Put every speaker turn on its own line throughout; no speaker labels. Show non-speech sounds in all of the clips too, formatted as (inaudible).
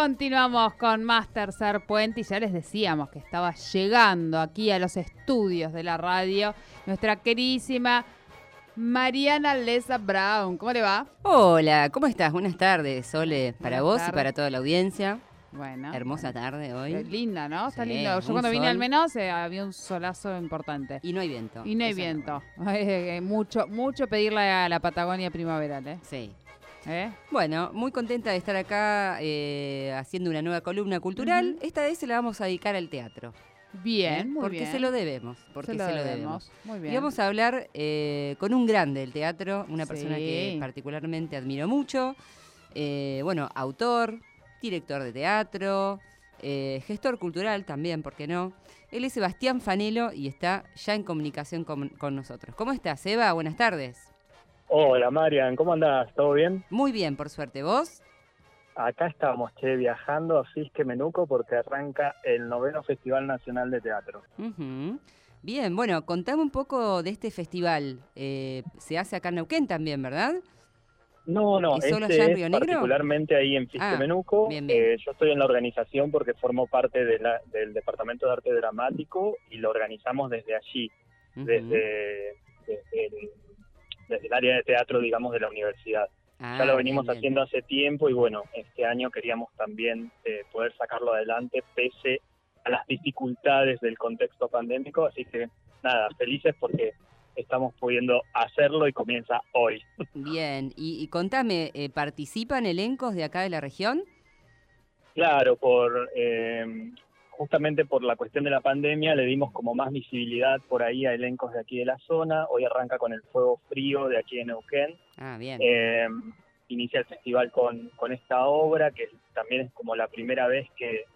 Continuamos con más Tercer Puente y ya les decíamos que estaba llegando aquí a los estudios de la radio nuestra queridísima Mariana Lesa Brown. ¿Cómo le va?
Hola, ¿cómo estás? Buenas tardes, Sole, para
Buenas
vos y para toda la audiencia.
Bueno.
Hermosa tarde hoy.
Eh, Linda, ¿no? Está
Sí,
lindo. Yo cuando vine al menos eh, había un solazo importante.
Y no hay viento.
Y no hay
Eso
viento. (laughs) Eh, mucho, mucho pedirle a la Patagonia primaveral, ¿eh?
Sí.
¿Eh?
Bueno, muy contenta de estar acá eh, haciendo una nueva columna cultural. Esta vez se la vamos a dedicar al teatro.
Bien,
¿eh?
muy
porque
bien.
se lo debemos. Porque se lo, debemos.
Muy bien.
Y vamos a hablar eh, con un grande del teatro, una persona que particularmente admiro mucho. Eh, bueno, autor, director de teatro, eh, gestor cultural también, ¿por qué no? Él es Sebastián Fanelo y está ya en comunicación con, con nosotros. ¿Cómo estás, Eva? Buenas tardes.
Hola Marian, ¿cómo andás? ¿Todo bien?
Muy bien, por suerte. ¿Vos?
Acá estamos, che, viajando a Fisque Menuco porque arranca el noveno Festival Nacional de Teatro.
Bien, bueno, contame un poco de este festival. Eh, se hace acá en Neuquén también, ¿verdad?
No, no,
¿Y solo
este
allá en Río Negro?
particularmente ahí en Fisque
Ah,
Menuco.
bien, bien.
Eh, yo estoy en la organización porque formo parte de la- del Departamento de Arte Dramático y lo organizamos desde allí, desde, desde, el, desde el área de teatro, digamos, de la universidad.
Ah,
ya lo venimos
bien, bien.
haciendo hace tiempo y bueno, este año queríamos también eh, poder sacarlo adelante pese a las dificultades del contexto pandémico, así que nada, felices porque estamos pudiendo hacerlo y comienza hoy. (laughs)
Bien, y, y contame, eh, ¿participan elencos de acá de la región?
Claro, por eh, justamente por la cuestión de la pandemia le dimos como más visibilidad por ahí a elencos de aquí de la zona. Hoy arranca con el Fuego Frío de aquí de Neuquén.
Ah, bien.
Eh, inicia el festival con, con esta obra, que también es como la primera vez que,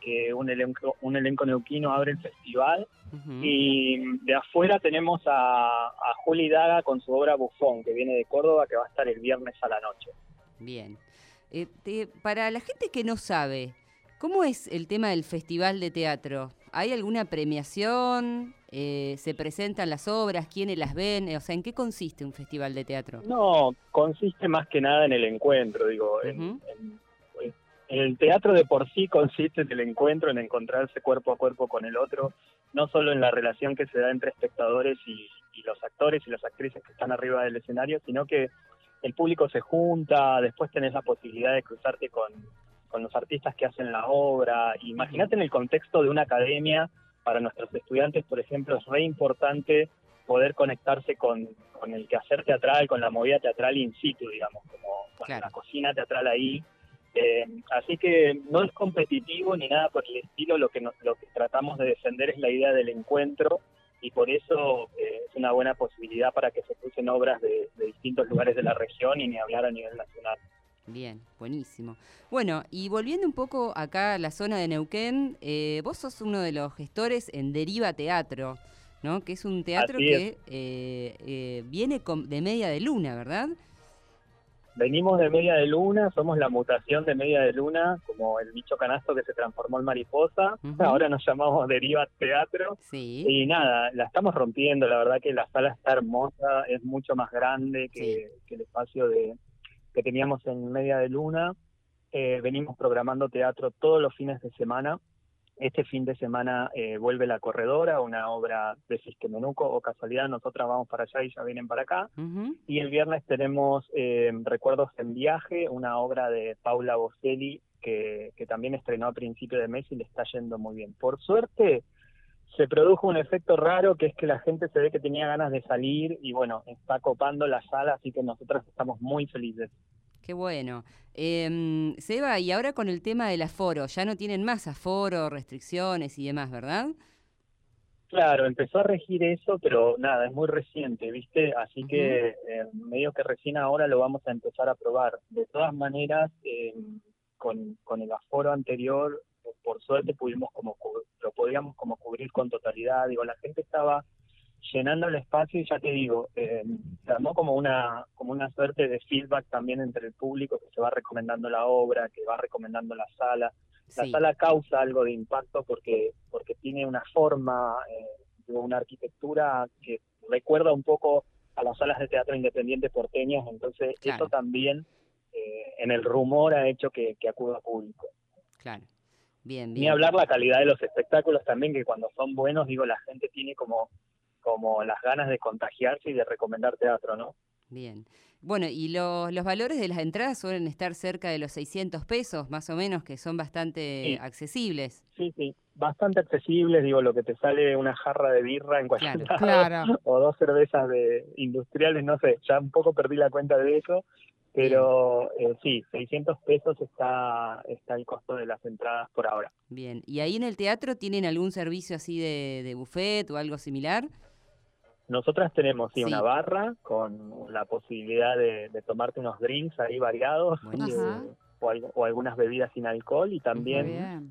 que un, elenco, un elenco neuquino abre el festival. Y de afuera tenemos a, a Juli Daga con su obra Bufón, que viene de Córdoba, que va a estar el viernes a la noche.
Bien. Eh, te- para la gente que no sabe, ¿cómo es el tema del festival de teatro? ¿Hay alguna premiación? Eh, ¿Se presentan las obras? ¿Quiénes las ven? O sea, ¿en qué consiste un festival de teatro?
No, consiste más que nada en el encuentro, digo. en-
Ujú.
en- el teatro de por sí consiste en el encuentro, en encontrarse cuerpo a cuerpo con el otro, no solo en la relación que se da entre espectadores y, y los actores y las actrices que están arriba del escenario, sino que el público se junta, después tenés la posibilidad de cruzarte con, con los artistas que hacen la obra. Imagínate en el contexto de una academia, para nuestros estudiantes, por ejemplo, es re importante poder conectarse con, con el quehacer teatral, con la movida teatral in situ, digamos, como con
Claro.
la cocina teatral ahí. Eh, así que no es competitivo ni nada por el estilo, lo que, no- lo que tratamos de defender es la idea del encuentro y por eso eh, es una buena posibilidad para que se crucen obras de, de distintos lugares de la región y ni hablar a nivel nacional.
Bien, buenísimo. Bueno, y volviendo un poco acá a la zona de Neuquén, eh, vos sos uno de los gestores en Deriva Teatro, ¿no? Que es un teatro que eh, eh, viene con- de media de luna, ¿verdad?
Venimos de Media de Luna, somos la mutación de Media de Luna, como el bicho canasto que se transformó en mariposa. Ahora nos llamamos Deriva Teatro.
Sí.
Y nada, la estamos rompiendo, la verdad que la sala está hermosa, es mucho más grande que, que el espacio de, que teníamos en Media de Luna. Eh, venimos programando teatro todos los fines de semana. Este fin de semana eh, vuelve La Corredora, una obra de Fisquemenuco, o casualidad, nosotras vamos para allá y ya vienen para acá. Y el viernes tenemos eh, Recuerdos en Viaje, una obra de Paula Bocelli que, que también estrenó a principio de mes y le está yendo muy bien. Por suerte se produjo un efecto raro que es que la gente se ve que tenía ganas de salir y bueno, está copando la sala, así que nosotros estamos muy felices.
Qué bueno. Em, Seba, y ahora con el tema del aforo, ya no tienen más aforo, restricciones y demás, ¿verdad?
Claro, empezó a regir eso, pero nada, es muy reciente, ¿viste? Así que eh, medio que recién ahora lo vamos a empezar a probar. De todas maneras, eh, con, con el aforo anterior, por- suerte pudimos como lo podíamos como cubrir con totalidad. Digo, la gente estaba llenando el espacio y ya te digo, eh, se armó como una, como una suerte de feedback también entre el público que se va recomendando la obra, que va recomendando la sala. La
Sí.
sala causa algo de impacto porque, porque tiene una forma, eh, una arquitectura que recuerda un poco a las salas de teatro independiente porteñas, entonces
Claro.
eso también eh, en el rumor ha hecho que, que acuda público.
Claro. Bien,
Ni
bien.
hablar la calidad de los espectáculos también, que cuando son buenos, digo, la gente tiene como, como las ganas de contagiarse y de recomendar teatro, ¿no?
Bien. Bueno, y lo- los valores de las entradas suelen estar cerca de los 600 pesos, más o menos, que son bastante
Sí.
accesibles.
Sí, sí, bastante accesibles, digo, lo que te sale una jarra de birra en cualquier
Claro.
lado,
Claro. (laughs)
o dos cervezas de industriales, no sé, ya un poco perdí la cuenta de eso, pero eh, sí, 600 pesos está, está el costo de las entradas por ahora.
Bien. ¿Y ahí en el teatro tienen algún servicio así de, de buffet o algo similar?
Nosotras tenemos sí,
Sí.
una barra con la posibilidad de, de tomarte unos drinks ahí variados eh, o, algunas bebidas sin alcohol y también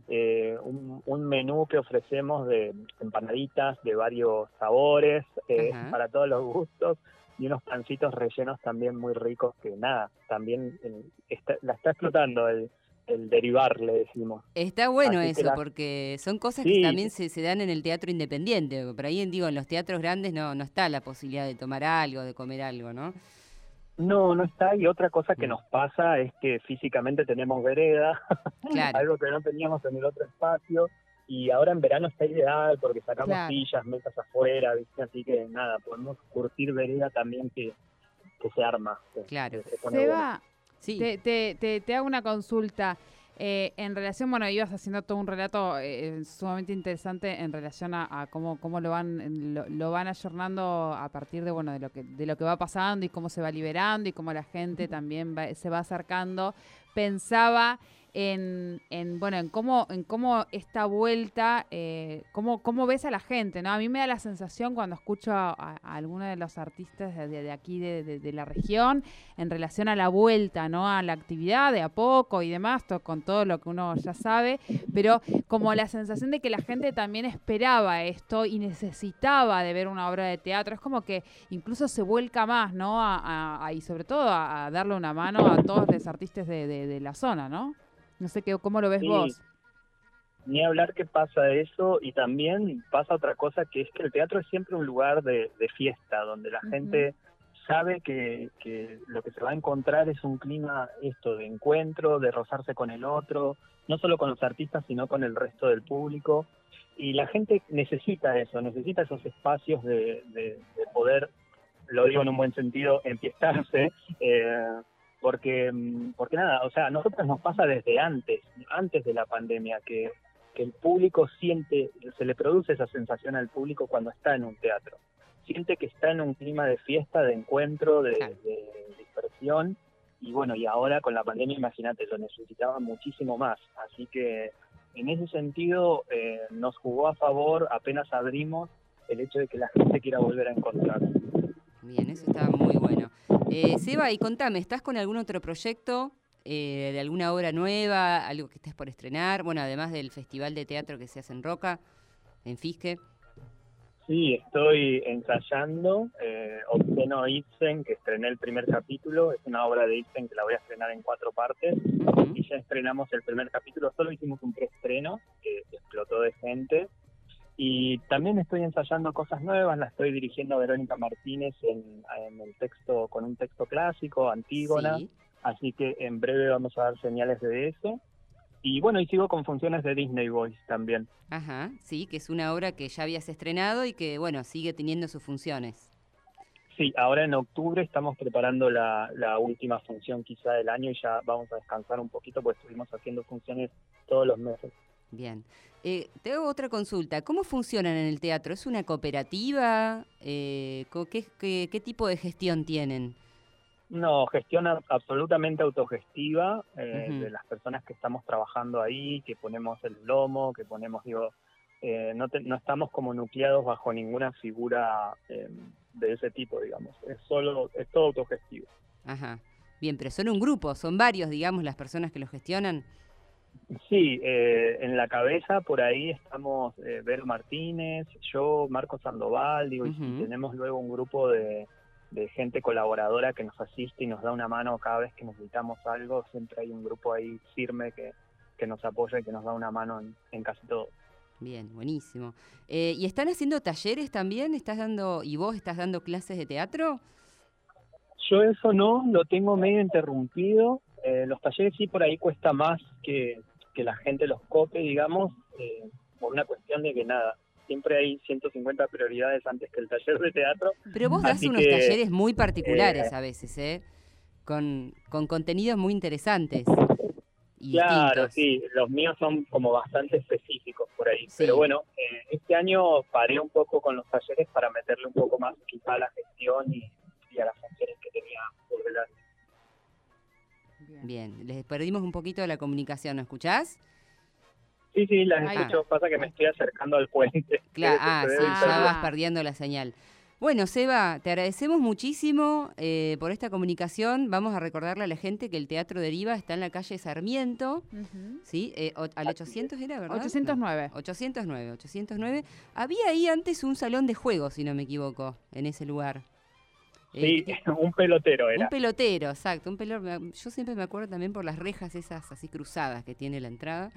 eh, un, un menú que ofrecemos de empanaditas de varios sabores eh, para todos los gustos y unos pancitos rellenos también muy ricos que nada, también eh, está- la está explotando el, el derivar, le decimos.
Está bueno
Así
eso,
la-
porque son cosas
Sí.
que también se, se dan en el teatro independiente. Por ahí, digo, en los teatros grandes no, no está la posibilidad de tomar algo, de comer algo, ¿no?
No, no está. Y otra cosa que
Mm.
nos pasa es que físicamente tenemos vereda, (laughs)
Claro.
algo que no teníamos en el otro espacio. Y ahora en verano está ideal porque sacamos
Claro.
sillas, mesas afuera, ¿viste? así que nada, podemos curtir vereda también que, que se arma. que-
Claro.
que se.
Seba,
Sí.
te, te, te, te hago una consulta. Eh, en relación, bueno, ibas haciendo todo un relato eh, sumamente interesante en relación a, a cómo, cómo lo van lo, lo van ayornando a partir de bueno de lo que de lo que va pasando y cómo se va liberando y cómo la gente también va- se va acercando. Pensaba en, en bueno en cómo en cómo esta vuelta eh, cómo, cómo ves a la gente no a mí me da la sensación cuando escucho a, a alguno de los artistas de, de aquí de, la región en relación a la vuelta no a la actividad de a poco y demás to- con todo lo que uno ya sabe pero como la sensación de que la gente también esperaba esto y necesitaba de ver una obra de teatro es como que incluso se vuelca más no a, y sobre todo a, darle una mano a todos los artistas de la zona no no sé qué, cómo lo ves
Sí.
vos.
Ni hablar que pasa eso y también pasa otra cosa que es que el teatro es siempre un lugar de, de fiesta, donde la gente sabe que, que lo que se va a encontrar es un clima esto de encuentro, de rozarse con el otro, no solo con los artistas, sino con el resto del público. Y la gente necesita eso, necesita esos espacios de, de- de poder, lo digo en un buen sentido, (laughs) empiezarse, eh, porque, mm, porque nada, o sea, a nosotros nos pasa desde antes, antes de la pandemia, que, que el público siente, se le produce esa sensación al público cuando está en un teatro. Siente que está en un clima de fiesta, de encuentro, de, dispersión. Y bueno, y ahora con la pandemia, imagínate, lo necesitaba muchísimo más. Así que en ese sentido eh, nos jugó a favor, apenas abrimos, el hecho de que la gente quiera volver a encontrar.
Bien, eso está muy bueno. Eh, Seba, y contame, ¿estás con algún otro proyecto eh, de alguna obra nueva, algo que estés por estrenar? Bueno, además del festival de teatro que se hace en Roca, en Fisque.
Sí, estoy ensayando eh, Obsceno Ibsen, que estrené el primer capítulo. Es una obra de Ibsen que la voy a estrenar en cuatro partes. Y ya estrenamos el primer capítulo. Solo hicimos un preestreno que explotó de gente. Y también estoy ensayando cosas nuevas. La estoy dirigiendo a Verónica Martínez en, en el texto, con un texto clásico, Antígona.
Sí.
Así que en breve vamos a dar señales de eso. Y bueno, y sigo con funciones de Disney Voice también.
Ajá, sí, que es una obra que ya habías estrenado y que, bueno, sigue teniendo sus funciones.
Sí, ahora en octubre estamos preparando la, la última función quizá del año y ya vamos a descansar un poquito porque estuvimos haciendo funciones todos los meses.
Bien. Eh, te hago otra consulta. ¿Cómo funcionan en el teatro? ¿Es una cooperativa? Eh, ¿qué, qué, qué tipo de gestión tienen?
No, gestión absolutamente autogestiva eh, de las personas que estamos trabajando ahí, que ponemos el lomo, que ponemos, digo, eh, no, te- no estamos como nucleados bajo ninguna figura eh, de ese tipo, digamos. Es solo, es todo autogestivo.
Ajá. Bien, pero son un grupo, son varios, digamos, las personas que lo gestionan.
Sí, eh, en la cabeza por ahí estamos eh, Vero Martínez, yo, Marco Sandoval, digo, y si
Ujú.
tenemos luego un grupo de, de gente colaboradora que nos asiste y nos da una mano cada vez que necesitamos algo, siempre hay un grupo ahí firme que, que nos apoya y que nos da una mano en, en casi todo.
Bien, buenísimo. Eh, ¿Y están haciendo talleres también? ¿Estás dando, y vos estás dando clases de teatro?
Yo eso no, lo tengo medio interrumpido. Eh, los talleres sí por ahí cuesta más que, que la gente los cope, digamos, eh, por una cuestión de que nada, siempre hay 150 prioridades antes que el taller de teatro.
Pero vos das unos
que,
talleres muy particulares
eh,
a veces, ¿eh? Con, con contenidos muy interesantes. Y (laughs)
Claro,
distintos.
sí, los míos son como bastante específicos por ahí.
Sí.
Pero bueno, eh, este año paré un poco con los talleres para meterle un poco más quizá a la gestión y, y a las funciones que tenía por delante.
Bien, les perdimos un poquito de la comunicación, ¿no escuchás?
Sí, sí, las
Ahí.
escucho. Pasa que me estoy acercando al puente. (laughs)
Claro, (laughs) ah, sí, ya vas perdiendo la señal. Bueno, Seba, te agradecemos muchísimo eh, por esta comunicación. Vamos a recordarle a la gente que el Teatro Deriva está en la calle Sarmiento. ¿sí? Eh, o- al 800 era, ¿verdad?
809.
No, 809, 809. Había ahí antes un salón de juegos, si no me equivoco, en ese lugar. Eh,
Sí, (laughs)
que-
un pelotero era.
un pelotero, exacto. Un pelo- me- yo siempre me acuerdo también por las rejas esas así cruzadas que tiene la entrada.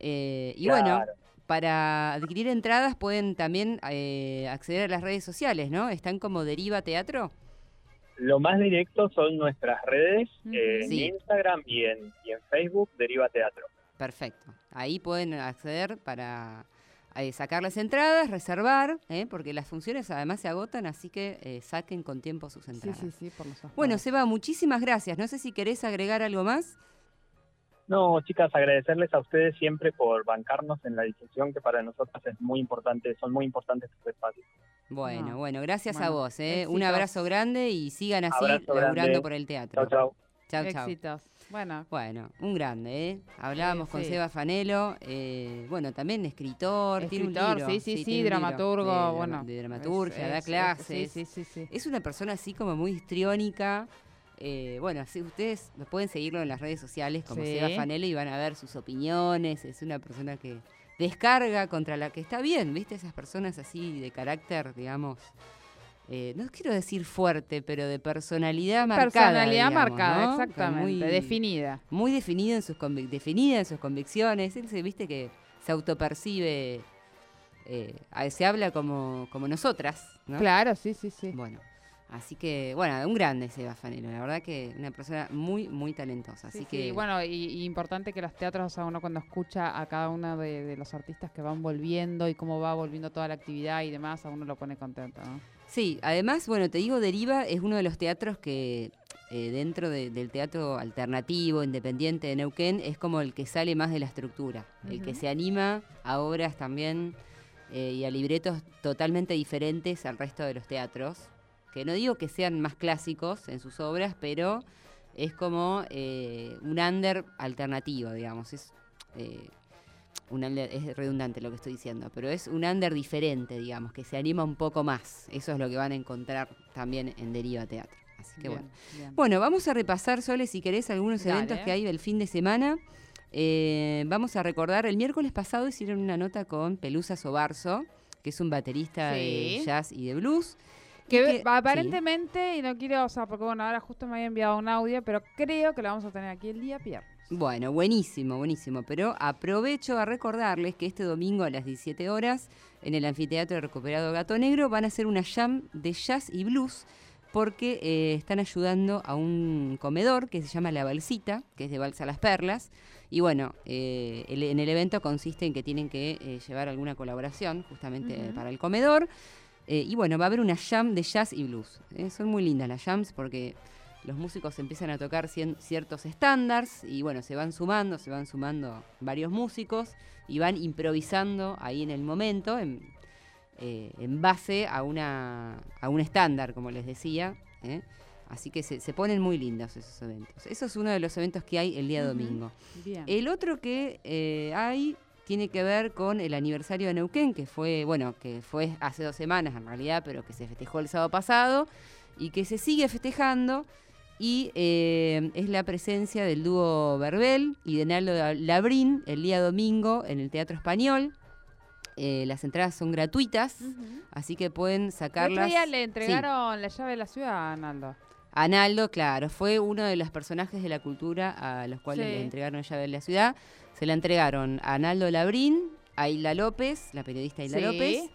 Eh, y bueno, para adquirir entradas pueden también eh, acceder a las redes sociales, ¿no? Están como Deriva Teatro.
Lo más directo son nuestras redes, eh, en. Instagram y en, y en Facebook, Deriva Teatro.
Perfecto. Ahí pueden acceder para eh, sacar las entradas, reservar, ¿eh? porque las funciones además se agotan, así que eh, saquen con tiempo sus
Sí,
entradas.
sí, sí, por los.
Bueno, Seba, muchísimas gracias. No sé si querés agregar algo más.
No, chicas, agradecerles a ustedes siempre por bancarnos en la difusión, que para nosotras es muy importante, son muy importantes estos espacios.
Bueno,
No.
bueno, gracias a vos. ¿eh? Un abrazo grande y sigan así laburando por el teatro.
Chao, chao.
Chau, chau.
Bueno,
Bueno, un grande, ¿eh? Hablábamos
Sí,
con
sí.
Seba Fanelo, eh, bueno, también escritor, tiene un
escritor,
libro.
sí, sí, sí,
libro
dramaturgo,
de,
bueno.
De dramaturgia,
es-
da
es- es-
clases.
Sí, sí, sí, sí.
Es una persona así como muy histriónica. eh, bueno, así ustedes pueden seguirlo en las redes sociales como
Sí.
Seba Fanelo y van a ver sus opiniones. Es una persona que descarga contra la que está bien, ¿viste? Esas personas así de carácter, digamos. Eh, no quiero decir fuerte, pero de personalidad marcada.
Personalidad
digamos,
marcada,
¿no?
exactamente,
Muy-
definida.
muy definida en sus definida en sus convicciones. Él se viste que se autopercibe, eh, se habla como, como nosotras, ¿no?
Claro, sí, sí, sí.
Bueno, así que, bueno, un grande Seba Fanelo, la verdad que una persona muy, muy talentosa. Así
Sí,
que,
sí, bueno, y, y importante que los teatros, o sea, uno cuando escucha a cada uno de, de los artistas que van volviendo y cómo va volviendo toda la actividad y demás, a uno lo pone contento, ¿no?
Sí, además, bueno, te digo, Deriva es uno de los teatros que eh, dentro de- del teatro alternativo, independiente de Neuquén, es como el que sale más de la estructura, el que se anima a obras también eh, y a libretos totalmente diferentes al resto de los teatros, que no digo que sean más clásicos en sus obras, pero es como eh, un under alternativo, digamos, es... eh, un under- es redundante lo que estoy diciendo, pero es un under diferente, digamos, que se anima un poco más. Eso es lo que van a encontrar también en Deriva Teatro. Así que
Bien,
bueno.
bien.
Bueno, vamos a repasar, Sole, si querés, algunos
Dale.
eventos que hay el fin de semana. Eh, vamos a recordar, el miércoles pasado hicieron una nota con Pelusa Sobarzo, que es un baterista de jazz y de blues.
que- aparentemente, y no quiero, o sea, porque bueno, ahora justo me había enviado un audio, pero creo que lo vamos a tener aquí el día viernes.
Bueno, buenísimo, buenísimo. Pero aprovecho a recordarles que este domingo a las 17 horas, en el Anfiteatro Recuperado Gato Negro, van a hacer una jam de jazz y blues porque eh, están ayudando a un comedor que se llama La Balsita, que es de Balsa Las Perlas. Y bueno, eh, el- en el evento consiste en que tienen que eh, llevar alguna colaboración justamente para el comedor. Eh, y bueno, va a haber una jam de jazz y blues. Eh, son muy lindas las jams porque los músicos empiezan a tocar cien- ciertos estándares y bueno, se van sumando, se van sumando varios músicos y van improvisando ahí en el momento en, eh, en base a, una, a un estándar, como les decía. ¿eh? Así que se, se ponen muy lindos esos eventos. Eso es uno de los eventos que hay el día domingo.
Bien.
El otro que eh, hay tiene que ver con el aniversario de Neuquén, que fue, bueno, que fue hace dos semanas en realidad, pero que se festejó el sábado pasado y que se sigue festejando. Y eh, es la presencia del dúo Verbel y de Naldo Labrín el día domingo en el Teatro Español. Eh, las entradas son gratuitas, así que pueden sacarlas.
día le
Sí.
entregaron la llave de la ciudad a Naldo.
Analdo, claro, fue uno de los personajes de la cultura a los cuales
Sí.
le entregaron la llave de la ciudad. Se la entregaron a Analdo Labrín, a Hilda López, la periodista Hilda
Sí.
López,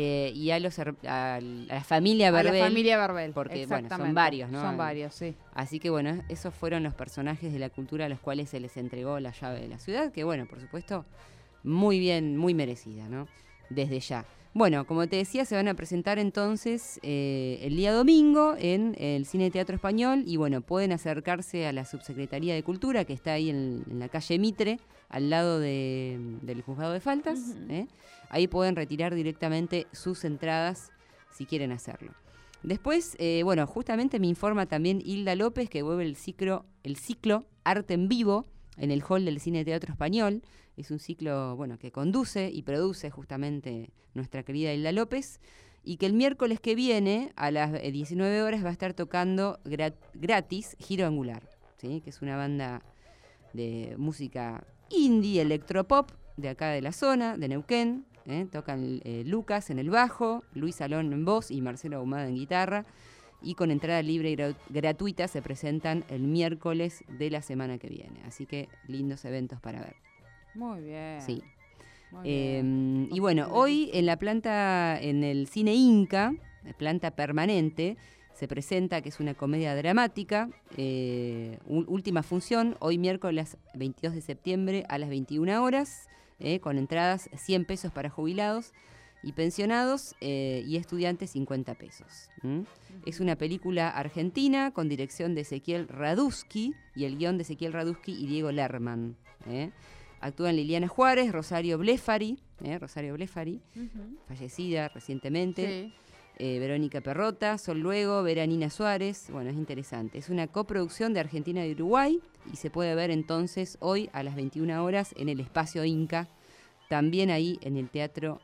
eh, y a, los, a la familia
A
Verbel.
la familia Verbel.
porque, bueno, son varios, ¿no?
Son varios, sí.
Así que bueno, esos fueron los personajes de la cultura a los cuales se les entregó la llave de la ciudad, que bueno, por supuesto, muy bien, muy merecida, ¿no? Desde ya. Bueno, como te decía, se van a presentar entonces eh, el día domingo en el Cine Teatro Español y bueno, pueden acercarse a la Subsecretaría de Cultura que está ahí en, en la calle Mitre, al lado de- del juzgado de faltas. ¿eh? Ahí pueden retirar directamente sus entradas si quieren hacerlo. Después, eh, bueno, justamente me informa también Hilda López que vuelve el ciclo, el ciclo Arte en Vivo en el hall del Cine Teatro Español. Es un ciclo, bueno, que conduce y produce justamente nuestra querida Hilda López. Y que el miércoles que viene, a las eh, 19 horas, va a estar tocando gra- gratis Giro Angular, ¿sí? que es una banda de música indie, electropop, de acá de la zona, de Neuquén. ¿eh? Tocan eh, Lucas en el bajo, Luis Alón en voz y Marcelo Ahumada en guitarra. Y con entrada libre y gra- gratuita se presentan el miércoles de la semana que viene. Así que lindos eventos para ver.
Muy bien.
Sí.
muy
Eh,
bien.
y bueno, hoy en la planta, en el cine Inca, la planta permanente, se presenta que es una comedia dramática, eh, última función, hoy miércoles 22 de septiembre a las 21 horas, eh, con entradas 100 pesos para jubilados y pensionados eh, y estudiantes 50 pesos. Es una película argentina con dirección de Ezequiel Radusky y el guion de Ezequiel Radusky y Diego Lerman. ¿eh? Actúan Liliana Juárez, Rosario Blefari, ¿eh? Rosario Blefari, fallecida recientemente,
Sí.
Verónica Perrota, Sol Luego, Veranina Suárez. Bueno, es interesante. Es una coproducción de Argentina y Uruguay y se puede ver entonces hoy a las 21 horas en el Espacio Inca, también ahí en el Teatro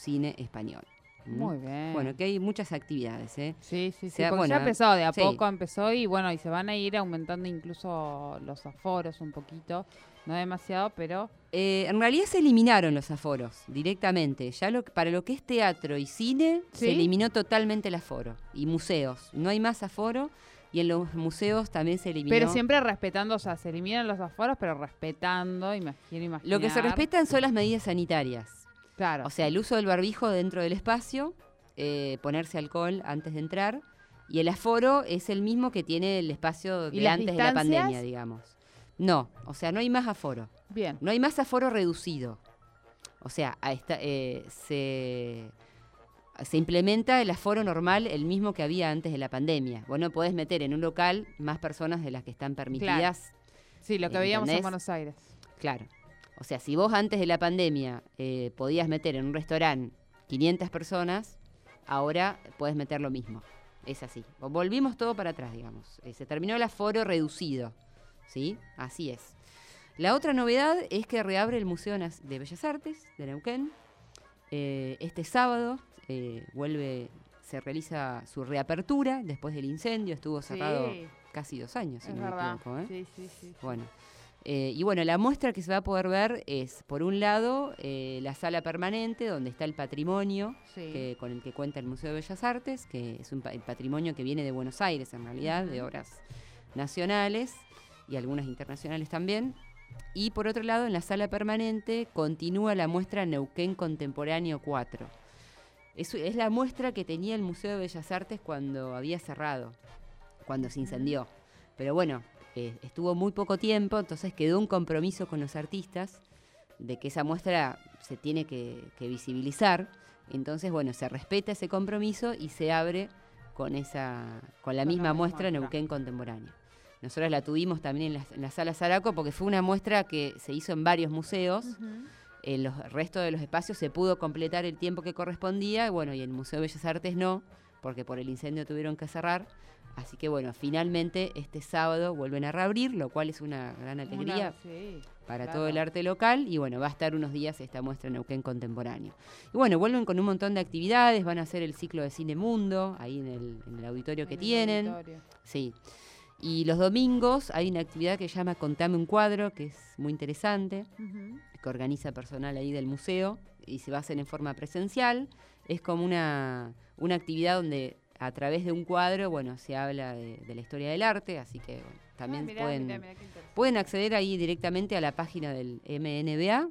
Cine Español.
Muy bien.
Bueno, que hay muchas actividades, ¿eh?
Sí, sí, sí.
sea,
porque
bueno,
ya empezó, de a
sí.
poco empezó y bueno, y se van a ir aumentando incluso los aforos un poquito. No demasiado, pero
Eh, en realidad se eliminaron los aforos directamente. Ya lo, para lo que es teatro y cine, se eliminó totalmente el aforo. Y museos. No hay más aforo. Y en los museos también se eliminó.
pero siempre respetando, o sea, se eliminan los aforos, pero respetando, imagino, imaginar.
Lo que se respetan son las medidas sanitarias.
Claro.
O sea, el uso del barbijo dentro del espacio, eh, ponerse alcohol antes de entrar. Y el aforo es el mismo que tiene el espacio
¿Y
de antes de la pandemia, digamos. No, o sea, no hay más aforo.
bien.
No hay más aforo reducido. O sea, a esta- eh, se, se implementa el aforo normal, el mismo que había antes de la pandemia. Vos no podés meter en un local más personas de las que están permitidas.
Sí, lo que veíamos en. Buenos Aires.
Claro. O sea, si vos antes de la pandemia eh, podías meter en un restaurante 500 personas, ahora puedes meter lo mismo. Es así. Volvimos todo para atrás, digamos. Eh, se terminó el aforo reducido. ¿Sí? Así es. La otra novedad es que reabre el Museo de Bellas Artes de Neuquén. Eh, este sábado eh, vuelve, se realiza su reapertura después del incendio. Estuvo cerrado
Sí,
casi dos años, si
es
no me
sí, sí. sí.
Bueno, eh, y bueno, la muestra que se va a poder ver es, por un lado, eh, la sala permanente, donde está el patrimonio
Sí.
que- con el que cuenta el Museo de Bellas Artes, que es un el patrimonio que viene de Buenos Aires, en realidad, de obras nacionales y algunas internacionales también. Y por otro lado, en la sala permanente continúa la muestra Neuquén Contemporáneo 4. Es, es la muestra que tenía el Museo de Bellas Artes cuando había cerrado, cuando se incendió. Pero bueno, eh, estuvo muy poco tiempo, entonces quedó un compromiso con los artistas de que esa muestra se tiene que, que visibilizar. Entonces, bueno, se respeta ese compromiso y se abre con esa con la misma muestra. Neuquén Contemporáneo. Nosotros la tuvimos también en la, en la sala Zaraco porque fue una muestra que se hizo en varios museos.
Ujú.
En los restos de los espacios se pudo completar el tiempo que correspondía, bueno, y el Museo de Bellas Artes no, porque por el incendio tuvieron que cerrar. Así que bueno, finalmente este sábado vuelven a reabrir, lo cual es una gran alegría
Una- sí,
para
claro.
todo el arte local y bueno, va a estar unos días esta muestra en Neuquén Contemporáneo. Y bueno, vuelven con un montón de actividades, van a hacer el ciclo de Cine Mundo, ahí en el, en el auditorio que
el
tienen.
auditorio.
Sí. Y los domingos hay una actividad que se llama Contame un cuadro, que es muy interesante, que organiza personal ahí del museo y se va a hacer en forma presencial. Es como una, una actividad donde a través de un cuadro, bueno, se habla de, de la historia del arte, así que bueno, también
Ah, mirá,
pueden,
mirá, mirá
pueden acceder ahí directamente a la página del MNBA,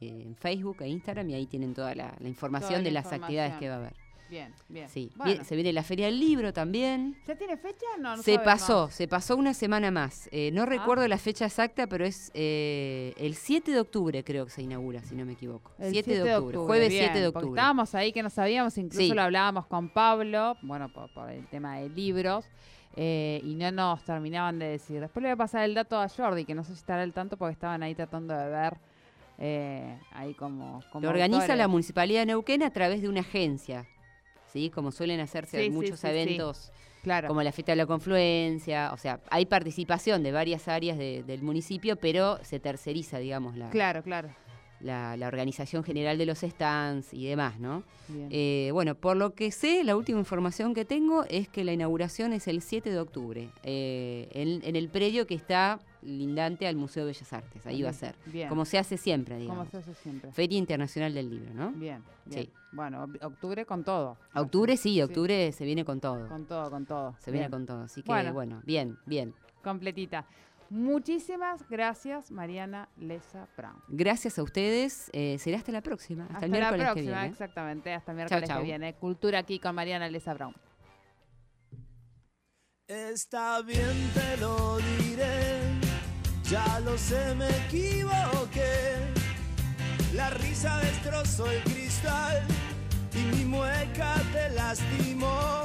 eh, en Facebook e Instagram y ahí tienen toda la, la información
Toda la
de las
información.
actividades que va a haber.
Bien, bien.
Sí.
Bueno,
Bien, se viene la Feria del Libro también.
¿Ya tiene fecha? No, no
se pasó, se pasó una semana más. Eh,
Ah.
no recuerdo la fecha exacta, pero es eh, el 7 de octubre creo que se inaugura, si no me equivoco.
El
7, de octubre, jueves
bien,
7 de octubre.
estábamos ahí que no sabíamos, incluso
Sí.
lo hablábamos con Pablo, bueno, por, por el tema de libros, eh, y no nos terminaban de decir. Después le voy a pasar el dato a Jordi, que no sé si estará al tanto porque estaban ahí tratando de ver eh, ahí como... como
Lo organiza
autores.
la Municipalidad de Neuquén a través de una agencia, ¿sí? Como suelen hacerse
Sí,
muchos
sí.
eventos
Claro,
como la fiesta de la confluencia, o sea, hay participación de varias áreas de- del municipio, pero se terceriza, digamos, la,
claro, claro.
La, la organización general de los stands y demás, ¿no? Eh, bueno, por lo que sé, la última información que tengo es que la inauguración es el 7 de octubre, eh, en, en el predio que está lindante al Museo de Bellas Artes, ahí va a ser,
Bien.
como se hace siempre,
Como
digamos.
se hace siempre.
Feria Internacional del Libro, ¿no?
Bien, bien.
Sí.
Bueno, octubre con todo.
Octubre sí, octubre se viene con todo.
Con todo, con todo.
Se viene con todo, así que
Bueno.
bueno, bien, bien.
Completita. Muchísimas gracias, Mariana Lesa Brown.
Gracias a ustedes, eh, será hasta la próxima, hasta,
Hasta
el
la
miércoles que
próxima,
viene.
exactamente. Hasta el miércoles
chau.
que viene. Cultura aquí con Mariana Lesa Brown.
Está bien, te lo diré. Ya lo sé, me equivoqué. La risa destrozó el cristal y mi mueca te lastimó.